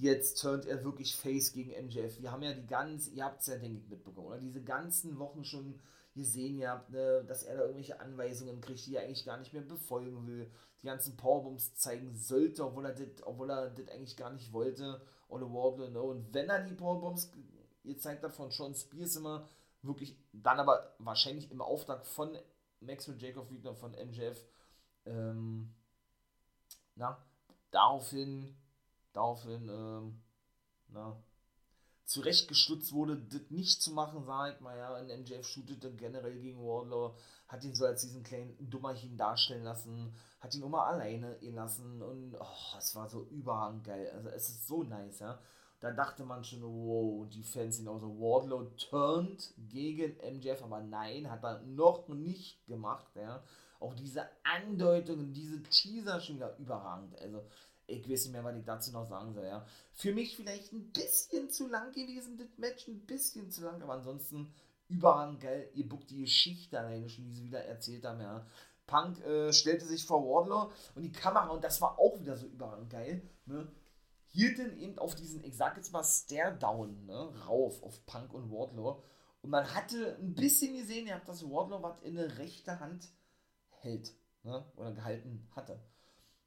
Speaker 3: jetzt turnt er wirklich Face gegen MJF. Wir haben ja die ganze, ihr habt es ja, denke ich, mitbekommen, oder? Diese ganzen Wochen schon gesehen, ihr habt, ne, dass er da irgendwelche Anweisungen kriegt, die er eigentlich gar nicht mehr befolgen will. Die ganzen Powerbombs zeigen sollte, obwohl er das, obwohl er das eigentlich gar nicht wollte. Ole Wardlow, ne? Und wenn er die Powerbombs gezeigt hat von Sean Spears immer, wirklich, dann aber wahrscheinlich im Auftrag von Maxwell Jacob Wheatner von MJF, ähm, na, daraufhin daraufhin ähm, na, zurechtgestutzt wurde, das nicht zu machen, sag ich mal, ja, und MJF shootete generell gegen Wardlow, hat ihn so als diesen kleinen Dummerchen darstellen lassen, hat ihn immer alleine gelassen und oh, es war so überhand geil, also es ist so nice, ja. Da dachte man schon, wow, die Fans sind also Wardlow turned gegen MJF, aber nein, hat er noch nicht gemacht, ja. Auch diese Andeutungen, diese Teaser schon wieder überragend. Also, ich weiß nicht mehr, was ich dazu noch sagen soll, ja. Für mich vielleicht ein bisschen zu lang gewesen, das Match, ein bisschen zu lang, aber ansonsten überragend geil. Ihr buckt die Geschichte alleine schon, die sie wieder erzählt haben, ja. Punk äh, stellte sich vor Wardlow und die Kamera, und das war auch wieder so überragend geil, ne, hielt dann eben auf diesen, ich sag jetzt mal, Stare-Down, ne, rauf auf Punk und Wardlow. Und man hatte ein bisschen gesehen, ihr habt das Wardlow was in der rechte Hand hält, ne, oder gehalten hatte.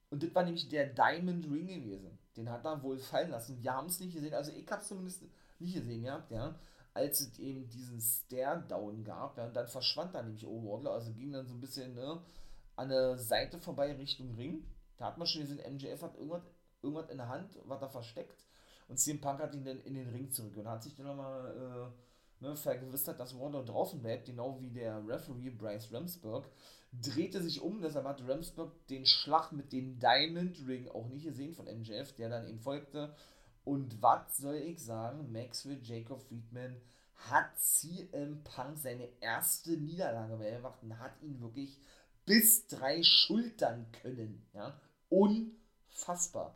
Speaker 3: Und das war nämlich der Diamond Ring gewesen. Den hat er wohl fallen lassen. Wir haben es nicht gesehen, also ich habe es zumindest nicht gesehen gehabt, ja als es eben diesen Stare-Down gab. Ja, und dann verschwand dann nämlich O'Wardler, also ging dann so ein bisschen ne, an der Seite vorbei Richtung Ring. Da hat man schon gesehen, MJF hat irgendwas, irgendwas in der Hand, was da versteckt. Und CM Punk hat ihn dann in den Ring zurück und hat sich dann nochmal äh, ne, vergewissert, dass Wardlow draußen bleibt, genau wie der Referee Bryce Ramsburg. Drehte sich um, deshalb hat Ramsburg den Schlag mit dem Diamond Ring auch nicht gesehen von MJF, der dann ihm folgte und was soll ich sagen? Maxwell Jacob Friedman hat CM Punk seine erste Niederlage bewacht und hat ihn wirklich bis drei schultern können. Ja? Unfassbar.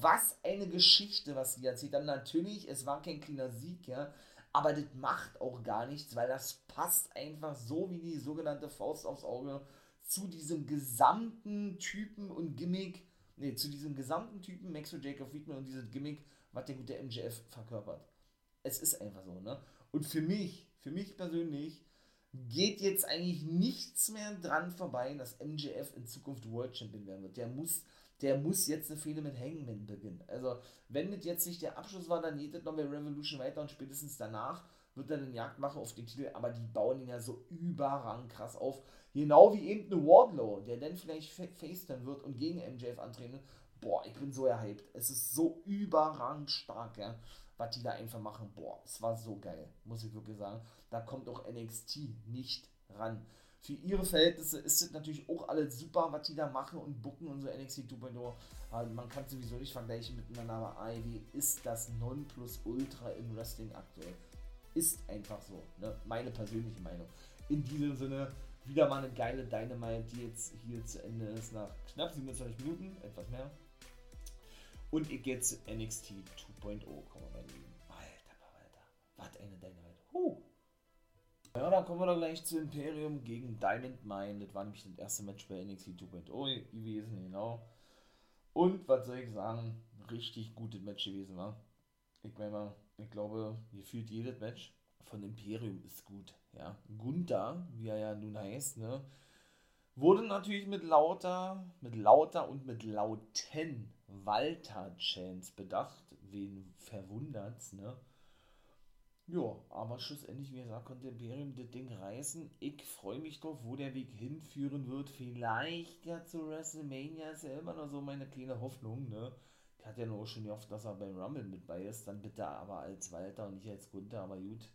Speaker 3: Was eine Geschichte, was sie erzählt haben. Natürlich, es war kein kleiner Sieg, ja, aber das macht auch gar nichts, weil das passt einfach so wie die sogenannte Faust aufs Auge zu diesem gesamten Typen und Gimmick, nee, zu diesem gesamten Typen Maxwell Jacob Friedman und dieses Gimmick was der gute MJF verkörpert. Es ist einfach so, ne? Und für mich, für mich persönlich, geht jetzt eigentlich nichts mehr dran vorbei, dass MJF in Zukunft World Champion werden wird. Der muss, der muss jetzt eine Fehde mit Hangman beginnen. Also, wenn das jetzt nicht der Abschluss war, dann geht das noch bei Revolution weiter und spätestens danach wird er den Jagdmacher auf den Titel, aber die bauen ihn ja so überrang krass auf. Genau wie eben eine Wardlow, der dann vielleicht face wird und gegen MJF antreten boah, ich bin so erhypt. Es ist so überragend stark, ja, was die da einfach machen. Boah, es war so geil, muss ich wirklich sagen. Da kommt auch NXT nicht ran. Für ihre Verhältnisse ist es natürlich auch alles super, was die da machen und bucken und so NXT 2.0. Aber man kann sowieso nicht vergleichen miteinander, aber AEW ist das Nonplusultra im Wrestling aktuell. Ist einfach so, ne? meine persönliche Meinung. In diesem Sinne, wieder mal eine geile Dynamite, die jetzt hier zu Ende ist nach knapp 27 Minuten, etwas mehr. Und ich gehe zu NXT 2.0 kommen, mein Lieben. Alter, Alter. Was eine Dynamite. Huh. Ja, dann kommen wir doch gleich zu Imperium gegen Diamond Mine. Das war nämlich das erste Match bei NXT 2.0 gewesen, genau. Und was soll ich sagen? Richtig gutes Match gewesen, war. Ich meine mal, ich glaube, gefühlt jedes Match von Imperium ist gut. Ja, Gunther, wie er ja nun heißt, ne, wurde natürlich mit lauter, mit lauter und mit lauten Walter-Chance bedacht. Wen verwundert's, ne? Ja, aber schlussendlich, wie gesagt, konnte Imperium das Ding reißen. Ich freue mich drauf, wo der Weg hinführen wird. Vielleicht ja zu WrestleMania ist ja immer noch so meine kleine Hoffnung, ne? Ich hatte ja nur schon gehofft, dass er beim Rumble mit bei ist. Dann bitte aber als Walter und nicht als Gunther, aber gut.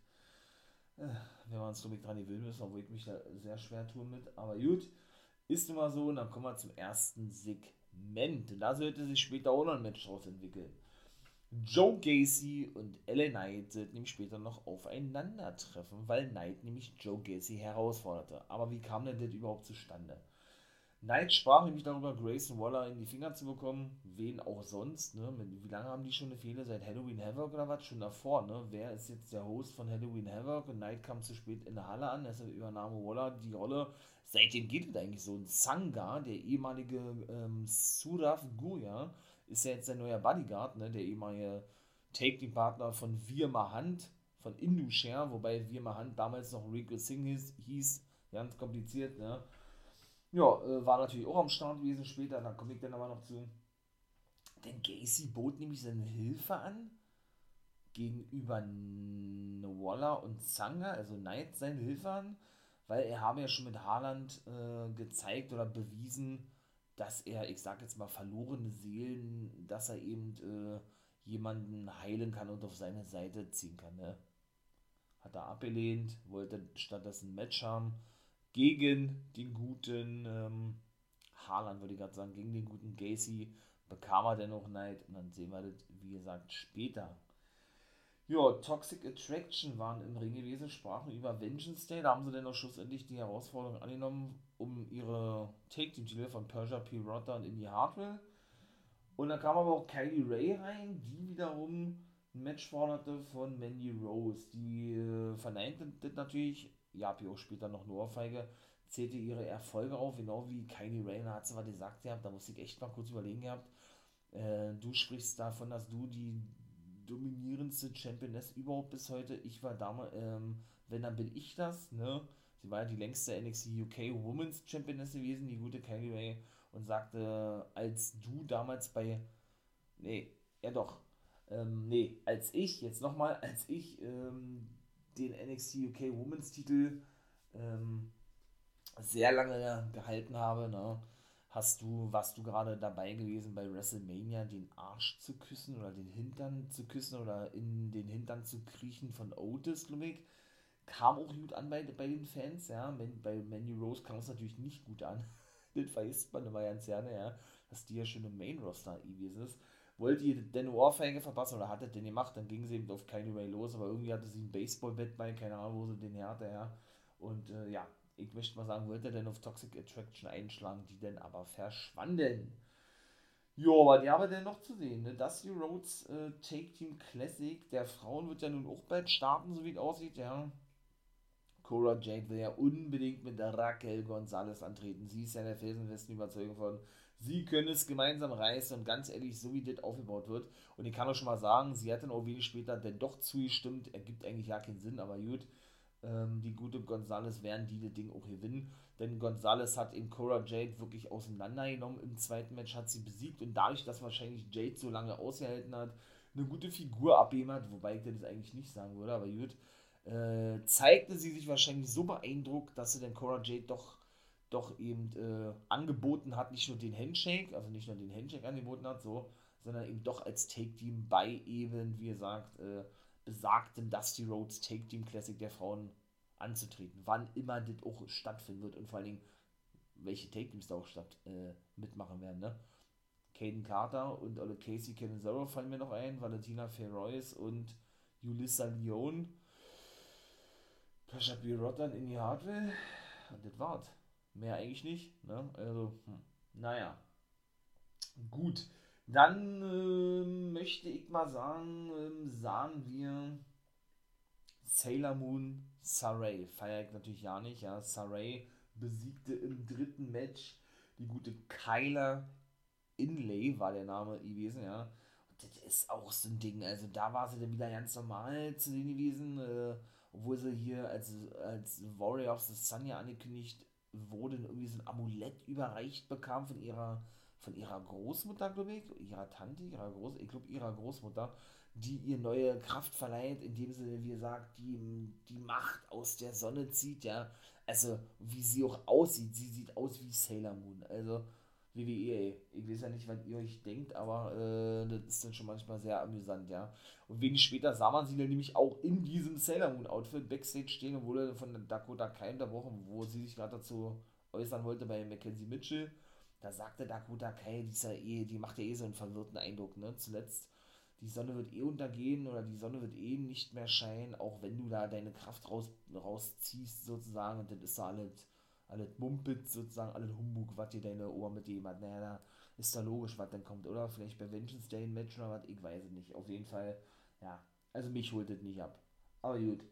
Speaker 3: Äh, wenn wir uns, glaube ich, dran gewöhnen müssen, obwohl ich mich da sehr schwer tun mit. Aber gut, ist immer so. Und dann kommen wir zum ersten Segment. Da sollte sich später auch noch ein Match draus entwickeln. Joe Gacy und LA Knight sollten nämlich später noch aufeinandertreffen, weil Knight nämlich Joe Gacy herausforderte. Aber wie kam denn das überhaupt zustande? Knight sprach nämlich darüber, Grayson Waller in die Finger zu bekommen, wen auch sonst, ne? Wie lange haben die schon eine Fehler? Seit Halloween Havoc oder was? Schon davor, ne? Wer ist jetzt der Host von Halloween Havoc? Und Knight kam zu spät in der Halle an, deshalb übernahm Waller die Rolle seitdem geht es eigentlich so. Ein Sangha, der ehemalige ähm, Surav Guya, ist ja jetzt sein neuer Bodyguard, ne? der ehemalige Take-Team-Partner von Wir Mahant, von Indushare, wobei Wir Mahant damals noch Rico Singh hieß, hieß ganz kompliziert, ne? Ja, äh, war natürlich auch am Start gewesen später, da komme ich dann aber noch zu. Denn Gacy bot nämlich seine Hilfe an gegenüber Waller und Sangha, also Knight seine Hilfe an weil er habe ja schon mit Haaland äh, gezeigt oder bewiesen, dass er, ich sag jetzt mal, verlorene Seelen, dass er eben äh, jemanden heilen kann und auf seine Seite ziehen kann. Ne? Hat er abgelehnt, wollte stattdessen ein Match haben gegen den guten ähm, Haaland, würde ich gerade sagen, gegen den guten Gacy, bekam er dennoch Neid und dann sehen wir das, wie gesagt, später. Ja, Toxic Attraction waren im Ring gewesen, sprachen über Vengeance Day. Da haben sie dann auch schlussendlich die Herausforderung angenommen, um ihre Take-Team-Titel von Persia P. Rotter und Indy Hartwell. Und dann kam aber auch Kylie Ray rein, die wiederum ein Match forderte von Mandy Rose. Die äh, verneinte das natürlich, ja, auch später noch eine Ohrfeige, zählte ihre Erfolge auf, genau wie Kylie Ray. Da hat sie was gesagt gehabt, da musste ich echt mal kurz überlegen gehabt. Äh, du sprichst davon, dass du die dominierendste Championess überhaupt bis heute. Ich war damals, ähm, wenn dann bin ich das, ne? Sie war ja die längste NXT UK Women's Championess gewesen, die gute Kylie Ray, und sagte, als du damals bei, nee, ja doch, ähm, nee, als ich, jetzt nochmal, als ich ähm, den NXT UK Women's Titel ähm, sehr lange gehalten habe, ne? hast du, warst du gerade dabei gewesen, bei WrestleMania den Arsch zu küssen oder den Hintern zu küssen oder in den Hintern zu kriechen von Otis, glaube ich. Kam auch gut an bei, bei den Fans, ja. Bei Manny Rose kam es natürlich nicht gut an. das vergisst man immer ganz gerne, ja. Dass die ja schon im Main-Roster gewesen ist. Wollte ihr eine Ohrfeige verpassen oder hat er den gemacht, dann ging sie eben auf keine Way los, aber irgendwie hatte sie ein Baseball-Bett bei, keine Ahnung, wo sie den her hatte, ja. Und äh, ja, ich möchte mal sagen, wollte er denn auf Toxic Attraction einschlagen, die denn aber verschwanden. Jo, aber die haben wir denn noch zu sehen. Ne? Dusty Rhodes äh, Take Team Classic der Frauen wird ja nun auch bald starten, so wie es aussieht, ja. Cora Jade will ja unbedingt mit Raquel Gonzalez antreten. Sie ist ja der felsenfesten Überzeugung von, sie können es gemeinsam reißen und ganz ehrlich, so wie das aufgebaut wird. Und ich kann auch schon mal sagen, sie hat dann auch wenig später denn doch zugestimmt. Ergibt eigentlich ja keinen Sinn, aber gut ähm, die gute Gonzales werden die das Ding auch gewinnen. Denn Gonzales hat in Cora Jade wirklich auseinandergenommen. Im zweiten Match hat sie besiegt und dadurch, dass wahrscheinlich Jade so lange ausgehalten hat, eine gute Figur abgeben hat, wobei ich das eigentlich nicht sagen würde, aber gut, äh, zeigte sie sich wahrscheinlich so beeindruckt, dass sie dann Cora Jade doch, doch eben äh, angeboten hat, nicht nur den Handshake, also nicht nur den Handshake angeboten hat, so, sondern eben doch als Take-Team bei eben, wie gesagt, äh, besagtem Dusty Rhodes Take Team Classic der Frauen anzutreten. Wann immer das auch stattfinden wird und vor allen Dingen, welche Take Teams da auch statt äh, mitmachen werden. Ne? Caden Carter und oder Casey Canizaro fallen mir noch ein, Valentina Ferrois und Julissa Lyon. Pasha B. Rottern in die Hardware. Und das war's. Mehr eigentlich nicht. Ne? Also, hm. naja. Gut. Dann äh, möchte ich mal sagen, äh, sahen wir Sailor Moon Saray. Feier ich natürlich ja nicht. Ja. Saray besiegte im dritten Match die gute Kyla Inlay, war der Name gewesen, ja. Und das ist auch so ein Ding. Also da war sie dann wieder ganz normal zu sehen gewesen, äh, obwohl sie hier als, als Warrior of the Sun ja angekündigt wurde, irgendwie so ein Amulett überreicht bekam von ihrer von ihrer Großmutter, glaube ich, ihrer Tante, ihrer Groß, ich glaube ihrer Großmutter, die ihr neue Kraft verleiht, indem sie, wie gesagt, die, die Macht aus der Sonne zieht, ja. Also, wie sie auch aussieht, sie sieht aus wie Sailor Moon. Also, WWE, ich weiß ja nicht, was ihr euch denkt, aber äh, das ist dann schon manchmal sehr amüsant, ja. Und wenig später sah man sie dann nämlich auch in diesem Sailor Moon Outfit Backstage stehen und wurde von Dakota Kai unterbrochen, wo sie sich gerade dazu äußern wollte bei Mackenzie Mitchell da sagte Dakota Kai, dieser eh, die macht ja eh so einen verwirrten Eindruck, ne? Zuletzt, die Sonne wird eh untergehen oder die Sonne wird eh nicht mehr scheinen, auch wenn du da deine Kraft raus, rausziehst, sozusagen, und dann ist da alles, alles Mumpit, sozusagen, alles Humbug, was dir deine Ohr mit dem hat. Naja, da ist da logisch, was dann kommt, oder? Vielleicht bei Vengeance Day ein Match oder was, ich weiß es nicht. Auf jeden Fall, ja, also mich holt das nicht ab. Aber gut.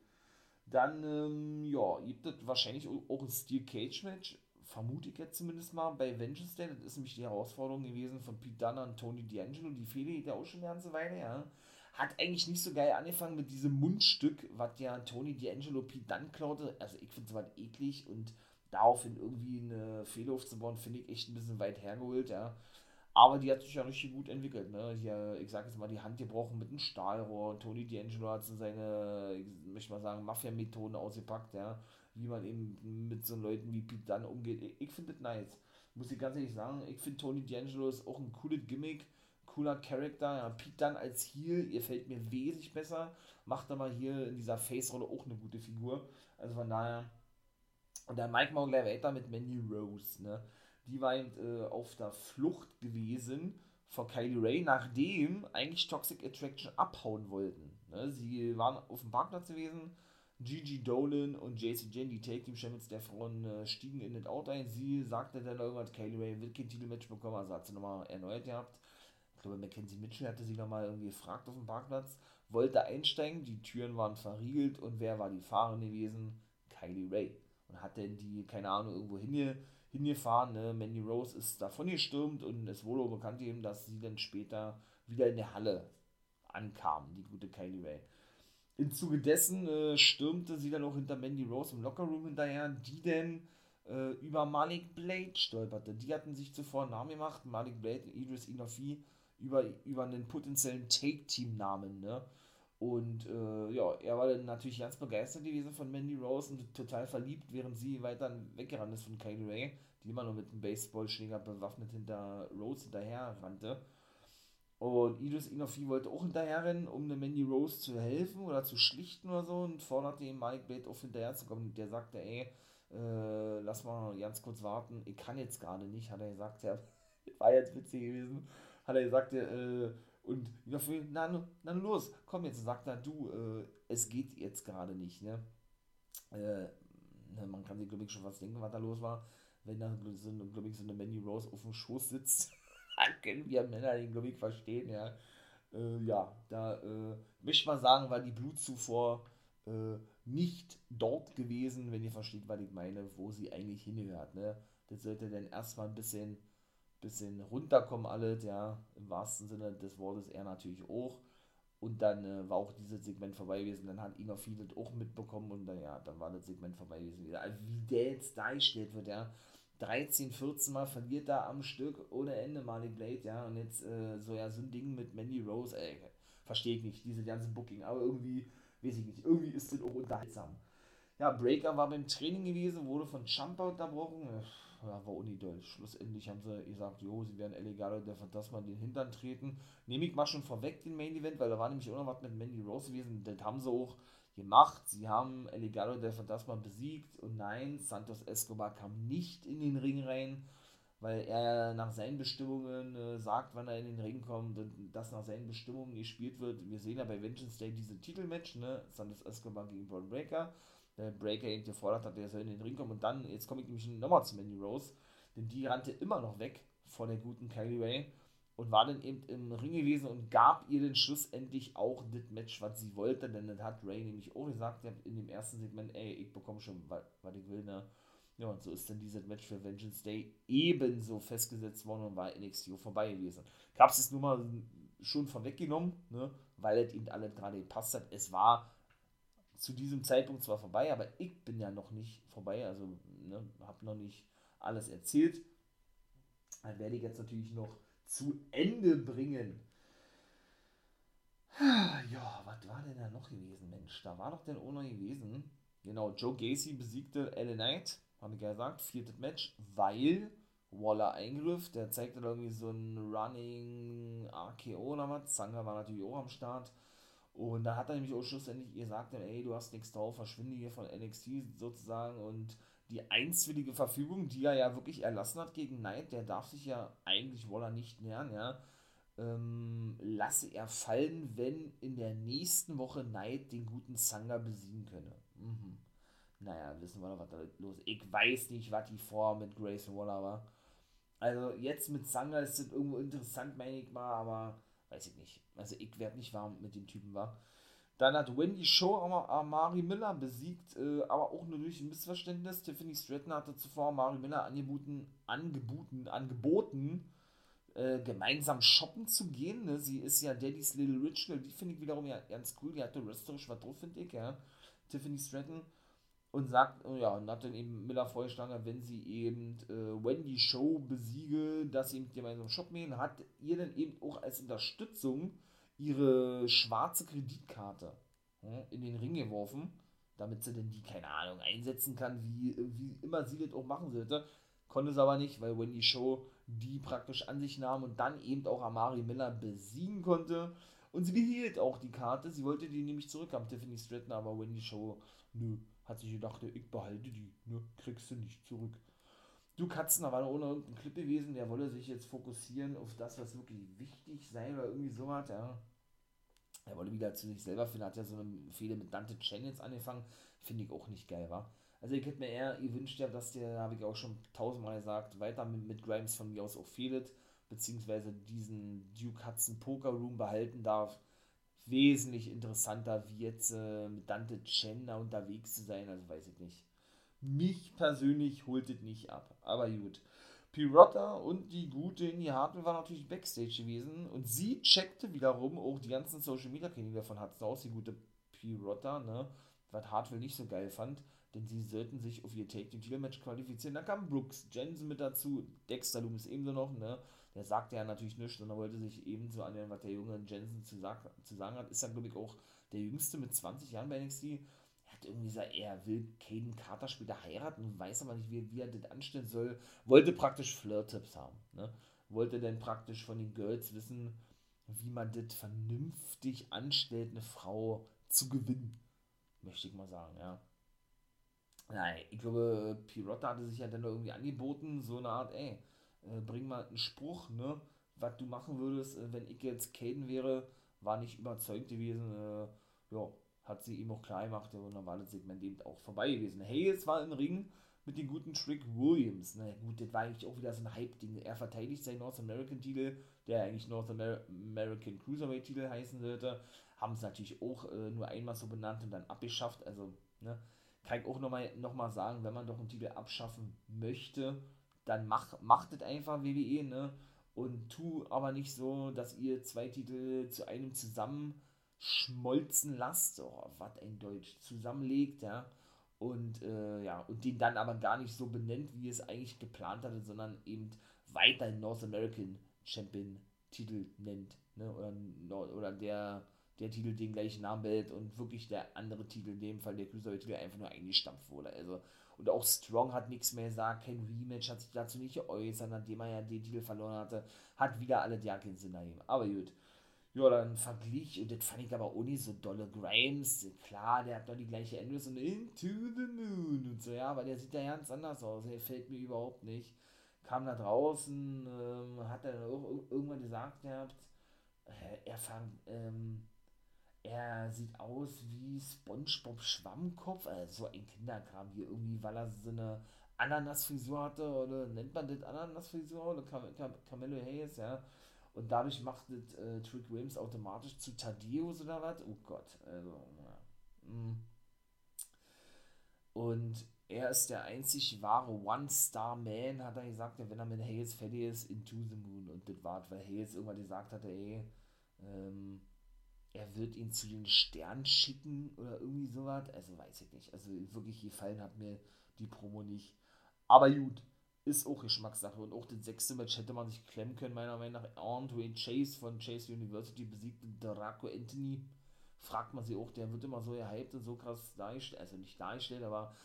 Speaker 3: Dann, ähm, ja, gibt es wahrscheinlich auch ein Steel Cage Match vermute ich jetzt zumindest mal, bei Vengeance Day, das ist nämlich die Herausforderung gewesen von Pete Dunne und Tony D'Angelo, die Fehde geht ja auch schon eine ganze Weile, ja. Hat eigentlich nicht so geil angefangen mit diesem Mundstück, was ja Tony D'Angelo Pete Dunne klaute. Also ich finde es weit eklig und daraufhin irgendwie eine Fehde aufzubauen, finde ich echt ein bisschen weit hergeholt, ja. Aber die hat sich ja richtig gut entwickelt, ne? Hier, ich sag jetzt mal, die Hand gebrochen mit einem Stahlrohr. Tony D'Angelo hat seine, ich möchte mal sagen, Mafia-Methoden ausgepackt, ja wie man eben mit so Leuten wie Pete Dunne umgeht. Ich, finde das nice. Muss ich ganz ehrlich sagen, ich finde Tony D'Angelo ist auch ein cooles Gimmick, cooler Charakter. Ja, Pete Dunne als Heel, ihr fällt mir wesentlich besser. Macht aber hier in dieser Face-Rolle auch eine gute Figur. Also von daher. Und dann Mike gleich weiter mit Mandy Rose, ne? Die war eben äh, auf der Flucht gewesen vor Kylie Ray, nachdem eigentlich Toxic Attraction abhauen wollten. Ne? Sie waren auf dem Parkplatz gewesen. Gigi Dolan und JC Jane, die Take Team Champions der Frauen, äh, stiegen in das Auto ein. Sie sagte dann irgendwas, Kaylee Ray will kein Titelmatch bekommen, also hat sie nochmal erneut gehabt. Ich glaube, Mackenzie Mitchell hatte sie nochmal irgendwie gefragt auf dem Parkplatz, wollte einsteigen, die Türen waren verriegelt und wer war die Fahrerin gewesen? Kylie Ray. Und hat denn die, keine Ahnung, irgendwo hinge, hingefahren. Ne? Mandy Rose ist davon gestürmt und es wurde auch bekannt eben, dass sie dann später wieder in der Halle ankam, die gute Kylie Ray. Im Zuge dessen äh, stürmte sie dann auch hinter Mandy Rose im Lockerroom hinterher, die dann äh, über Malik Blade stolperte. Die hatten sich zuvor einen Namen gemacht, Malik Blade und Idris Inofi, über, über einen potenziellen Take-Team-Namen. Ne? Und äh, ja, er war dann natürlich ganz begeistert gewesen von Mandy Rose und total verliebt, während sie weiter weggerannt ist von Kylie Ray, die immer noch mit einem Baseballschläger bewaffnet hinter Rose hinterher rannte. Und Idris Inofi wollte auch hinterherrennen, um der Mandy Rose zu helfen oder zu schlichten oder so und forderte ihn Mike Blade auf hinterher zu kommen. Der sagte, ey, äh, lass mal ganz kurz warten, ich kann jetzt gerade nicht, hat er gesagt, ja, war jetzt witzig gewesen, hat er gesagt, äh, und Inofi, na, na los, komm jetzt, sagt er, du, äh, es geht jetzt gerade nicht, ne? Äh, ne, man kann sich, glaube ich, schon was denken, was da los war, wenn da, so, glaube ich, so eine Mandy Rose auf dem Schoß sitzt können wir Männer den, glaube ich, verstehen, ja. Äh, ja, da äh, möchte man sagen, war die Blutzufuhr äh, nicht dort gewesen, wenn ihr versteht, was ich meine, wo sie eigentlich hingehört, ne. Das sollte dann erstmal ein bisschen, bisschen runterkommen, alles, ja, im wahrsten Sinne des Wortes, er natürlich auch. Und dann äh, war auch dieses Segment vorbei gewesen. Dann hat ihn auch vieles auch mitbekommen und dann, ja, dann war das Segment vorbei gewesen. Also, wie der jetzt dargestellt wird, ja, 13, 14 Mal verliert da am Stück ohne Ende Malik Blade, ja, und jetzt äh, so ja so ein Ding mit Mandy Rose, ey, verstehe ich nicht, diese ganze Booking, aber irgendwie, weiß ich nicht, irgendwie ist das auch unterhaltsam. Ja, Breaker war beim Training gewesen, wurde von Champa unterbrochen, ja, war unidol. Schlussendlich haben sie gesagt, jo, sie werden Elegado der Phantasma den Hintern treten. Nehme ich mal schon vorweg den Main Event, weil da war nämlich auch noch was mit Mandy Rose gewesen, das haben sie auch gemacht. Sie haben El Legado del Fantasma besiegt und nein, Santos Escobar kam nicht in den Ring rein, weil er nach seinen Bestimmungen äh, sagt, wann er in den Ring kommt und das nach seinen Bestimmungen gespielt wird. Wir sehen ja bei Vengeance Day diese Titelmatch, ne? Santos Escobar gegen Braun Breaker. Der Breaker eben gefordert hat, er soll in den Ring kommen und dann, jetzt komme ich nämlich nochmal zu Mandy Rose, denn die rannte immer noch weg vor der guten Kylie Ray und war dann eben im Ring gewesen und gab ihr dann schlussendlich auch das Match, was sie wollte, denn das hat Ray nämlich auch gesagt, in dem ersten Segment, ey, ich bekomme schon, was ich will, ne? Ja, und so ist dann dieses Match für Vengeance Day ebenso festgesetzt worden und war NXT vorbei gewesen. Gab es es nun mal schon vorweggenommen, ne? weil es eben alle gerade gepasst hat. Es war zu diesem Zeitpunkt zwar vorbei, aber ich bin ja noch nicht vorbei, also ne, habe noch nicht alles erzählt. Dann werde ich jetzt natürlich noch zu Ende bringen. Ja, was war denn da noch gewesen, Mensch? Da war doch denn auch noch gewesen. Genau, Joe Gacy besiegte LA Knight, habe ich ja gesagt, viertes Match, weil Waller eingriff. Der zeigte irgendwie so ein Running RKO oder was. Zanger war natürlich auch am Start. Und da hat er nämlich auch schlussendlich gesagt, ey, du hast nichts drauf, verschwinde hier von NXT sozusagen. Und die einstwillige Verfügung, die er ja wirklich erlassen hat gegen Knight, der darf sich ja eigentlich Waller nicht nähern, ja, ähm, lasse er fallen, wenn in der nächsten Woche Knight den guten Sanga besiegen könne. Mhm. Naja, wissen wir doch, was da los ist. Ich weiß nicht, was die vor mit Grace Waller war. Also jetzt mit Sanga ist das irgendwo interessant, meine ich mal, aber weiß ich nicht. Also ich werde nicht warm mit dem Typen war. Dann hat Wendy Show Amari Miller besiegt, äh, aber auch nur durch ein Missverständnis. Tiffany Stratton hatte zuvor Amari Miller angeboten, angeboten, angeboten äh, gemeinsam shoppen zu gehen. Ne? Sie ist ja Daddy's Little Rich Girl, die finde ich wiederum ja ganz cool. Die hatte wrestlerisch was drauf, finde ich, ja. Tiffany Stratton. Und sagt, oh ja, und hat dann eben Miller vorgeschlagen, wenn sie eben äh, Wendy Show besiege, dass sie mit gemeinsam shoppen gehen, hat ihr dann eben auch als Unterstützung ihre schwarze Kreditkarte ja, in den Ring geworfen, damit sie denn die, keine Ahnung, einsetzen kann, wie, wie immer sie das auch machen sollte. Konnte es aber nicht, weil Wendy Show die praktisch an sich nahm und dann eben auch Amari Miller besiegen konnte. Und sie behielt auch die Karte. Sie wollte die nämlich zurückhaben, Tiffany Stratton, aber Wendy Show, nö, hat sich gedacht, ich behalte die, ne, kriegst du nicht zurück. Du Katzen, da war noch ohne irgendein Clip gewesen, der wolle sich jetzt fokussieren auf das, was wirklich wichtig sei oder irgendwie sowas, ja. er wollte wieder zu sich selber finden, hat ja so eine Fehde mit Dante Chen jetzt angefangen, finde ich auch nicht geil, war. Also ich hätte mir eher gewünscht, ja, dass der, habe ich auch schon tausendmal gesagt, weiter mit, mit Grimes von mir aus auch fehlt, beziehungsweise diesen Duke Hudson Poker Room behalten darf. Wesentlich interessanter wie jetzt äh, mit Dante Chen unterwegs zu sein, also weiß ich nicht. Mich persönlich holt es nicht ab, aber gut. Pirotta und die gute Indy Hartwell war natürlich Backstage gewesen und sie checkte wiederum auch die ganzen Social Media Kanäle von Hudson aus, die gute Pirotta, ne, was Hartwell nicht so geil fand, denn sie sollten sich auf ihr Take Team Titelmatch qualifizieren. Da kam Brooks Jensen mit dazu, Dexter Loomis ebenso noch, ne, der sagte ja natürlich nichts, sondern wollte sich ebenso anhören, was der junge Jensen zu, sag, zu sagen hat. Ist dann, glaube ich, auch der jüngste mit 20 Jahren bei NXT. Er hat irgendwie gesagt, er will Caden Carter später heiraten und weiß aber nicht, wie, wie er das anstellen soll. Wollte praktisch Flirt-Tipps haben. Ne? Wollte dann praktisch von den Girls wissen, wie man das vernünftig anstellt, eine Frau zu gewinnen. Möchte ich mal sagen, ja. Nein, ich glaube, Pirotta hatte sich ja dann irgendwie angeboten, so eine Art, ey, äh, bring mal einen Spruch, ne, was du machen würdest, äh, wenn ich jetzt Caden wäre, war nicht überzeugt gewesen, äh, ja, hat sie ihm auch klar gemacht, und dann war das Segment eben auch vorbei gewesen. Hayes war im Ring mit dem guten Trick Williams. Ne? gut, das war eigentlich auch wieder so ein Hype-Ding. Er verteidigt seinen North American-Titel, der eigentlich North Amer American Cruiserweight-Titel heißen sollte. Haben es natürlich auch äh, nur einmal so benannt und dann abgeschafft. Also, ne, kann ich auch nochmal noch mal sagen, wenn man doch einen Titel abschaffen möchte, dann mach, macht es einfach WWE, ne? Und tu aber nicht so, dass ihr zwei Titel zu einem zusammenschmolzen lasst, oh, was ein Deutsch, zusammenlegt, ja. Und äh, ja, und den dann aber gar nicht so benennt, wie es eigentlich geplant hatte, sondern eben weiter North American Champion Titel nennt, ne? Oder, oder der, der Titel den gleichen Namen behält und wirklich der andere Titel, in dem Fall der Cruiserweight-Titel, einfach nur eingestampft wurde. Also und auch Strong hat nichts mehr gesagt, kein Rematch, hat sich dazu nicht geäußert, nachdem er ja den Titel verloren hatte. Hat wieder alle ja keinen Sinn ergeben. Aber gut. Ja, dann verglich, und das fand ich aber auch nicht so dolle. Grimes, klar, der hat doch die gleiche Endless und Into the Moon und so, ja, aber der sieht ja ganz anders aus. Der fällt mir überhaupt nicht. Kam da draußen, ähm, hat er auch irgendwann gesagt gehabt, äh, er fand, ähm, er sieht aus wie SpongeBob Schwammkopf, also so ein Kinderkram hier irgendwie, weil er so eine Ananasfrisur hatte, oder nennt man das Ananasfrisur oder Cam Cam Camelo Hayes, ja. Und dadurch macht das äh, Trick Williams automatisch zu Tadeus oder was? Oh Gott, also, ja. Mm. Und er ist der einzig wahre One-Star-Man, hat er gesagt, wenn er mit Hayes fertig ist, into the moon. Und das war, weil Hayes irgendwann gesagt hatte, ey, ähm, er wird ihn zu den Sternen schicken oder irgendwie sowas. Also weiß ich nicht. Also wirklich gefallen hat mir die Promo nicht. Aber gut, ist auch Geschmackssache. Und auch das sechste Match hätte man sich klemmen können, meiner Meinung nach. Andre Chase von Chase University besiegte Draco Anthony. Fragt man sich auch, der wird immer so gehypt und so krass dargestellt. Also nicht dargestellt, aber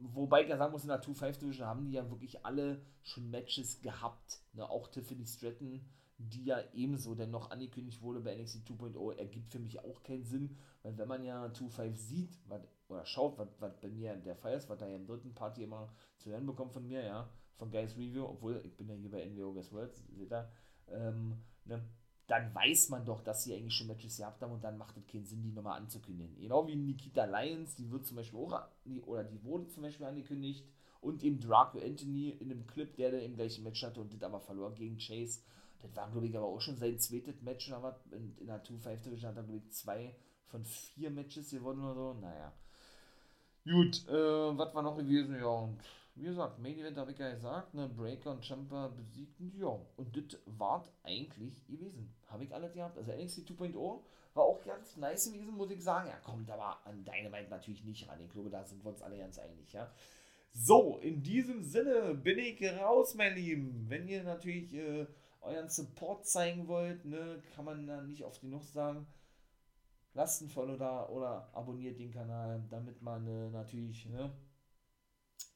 Speaker 3: wobei ich ja sagen muss, in der 2-5 Division haben die ja wirklich alle schon Matches gehabt. Ne? Auch Tiffany Stratton die ja ebenso denn noch angekündigt wurde bei NXT 2.0, ergibt für mich auch keinen Sinn, weil wenn man ja 2.5 sieht, wat, oder schaut, was bei mir der Fall ist, was da ja im dritten Party immer zu hören bekommt von mir, ja, von Guys Review, obwohl ich bin ja hier bei NWO Guys World, seht ihr, ähm, ne, dann weiß man doch, dass sie eigentlich schon Matches gehabt haben und dann macht es keinen Sinn, die nochmal anzukündigen. Genau wie Nikita Lyons, die wird zum Beispiel auch, oder die wurde zum Beispiel angekündigt und eben Draco Anthony in einem Clip, der dann im gleichen Match hatte und das aber verloren gegen Chase das war, glaube ich, aber auch schon sein zweites Match oder was. In, in der 2-5 Division hat er, glaube ich, zwei von vier Matches gewonnen oder so. Naja. Gut, äh, was war noch gewesen? Ja, und wie gesagt, Main Event habe ich ja gesagt, ne, Breaker und Jumper besiegten, ja, und das war eigentlich gewesen. Habe ich alles gehabt. Also NXT 2.0 war auch ganz nice gewesen, muss ich sagen. Ja, kommt aber an Dynamite natürlich nicht ran. Ich glaube, da sind wir uns alle ganz einig, ja. So, in diesem Sinne bin ich raus, mein Lieben. Wenn ihr natürlich äh, euren Support zeigen wollt, ne, kann man da nicht oft genug sagen. Lasst ein Follow da oder abonniert den Kanal, damit man äh, natürlich, ne,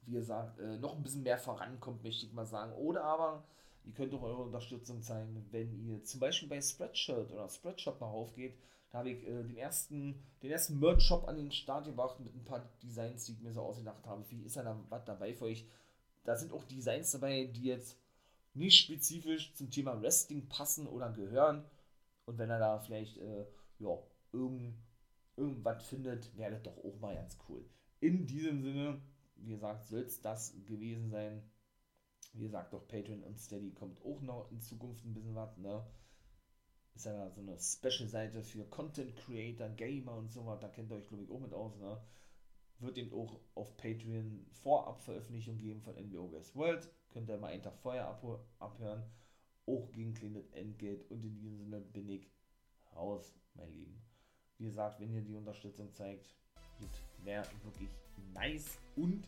Speaker 3: wie gesagt, äh, noch ein bisschen mehr vorankommt, möchte ich mal sagen. Oder aber ihr könnt auch eure Unterstützung zeigen, wenn ihr zum Beispiel bei Spreadshirt oder Spreadshop mal aufgeht. Da habe ich äh, den ersten, den ersten Merch-Shop an den Start gebracht mit ein paar Designs, die ich mir so ausgedacht habe. Wie ist da was dabei für euch? Da sind auch Designs dabei, die jetzt nicht spezifisch zum Thema Wrestling passen oder gehören. Und wenn er da vielleicht, äh, ja, irgend, irgendwas findet, wäre das doch auch mal ganz cool. In diesem Sinne, wie gesagt, soll es das gewesen sein. Wie gesagt, doch Patreon und Steady kommt auch noch in Zukunft ein bisschen was, ne? Ist ja so eine Special-Seite für Content Creator, Gamer und so was, da kennt ihr euch, glaube ich, auch mit aus, ne? Wird eben auch auf Patreon Vorab-Veröffentlichung geben von NWO Guest World. Könnt ihr mal einen Tag vorher abhören. Auch gegen kleines Entgelt. Und in diesem Sinne bin ich raus, mein Lieben. Wie gesagt, wenn ihr die Unterstützung zeigt, wäre wirklich nice. Und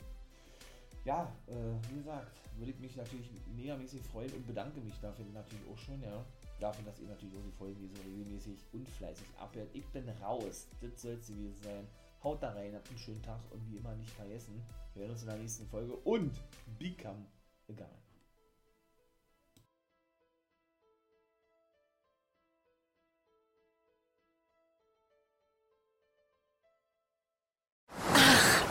Speaker 3: ja, äh, wie gesagt, würde ich mich natürlich megamäßig freuen und bedanke mich dafür natürlich auch schon, ja. Dafür, dass ihr natürlich auch die Folgen hier so regelmäßig und fleißig abhört. Ich bin raus. Das soll es gewesen sein. Haut da rein, habt einen schönen Tag und wie immer nicht vergessen, wir hören uns in der nächsten Folge und become a guy.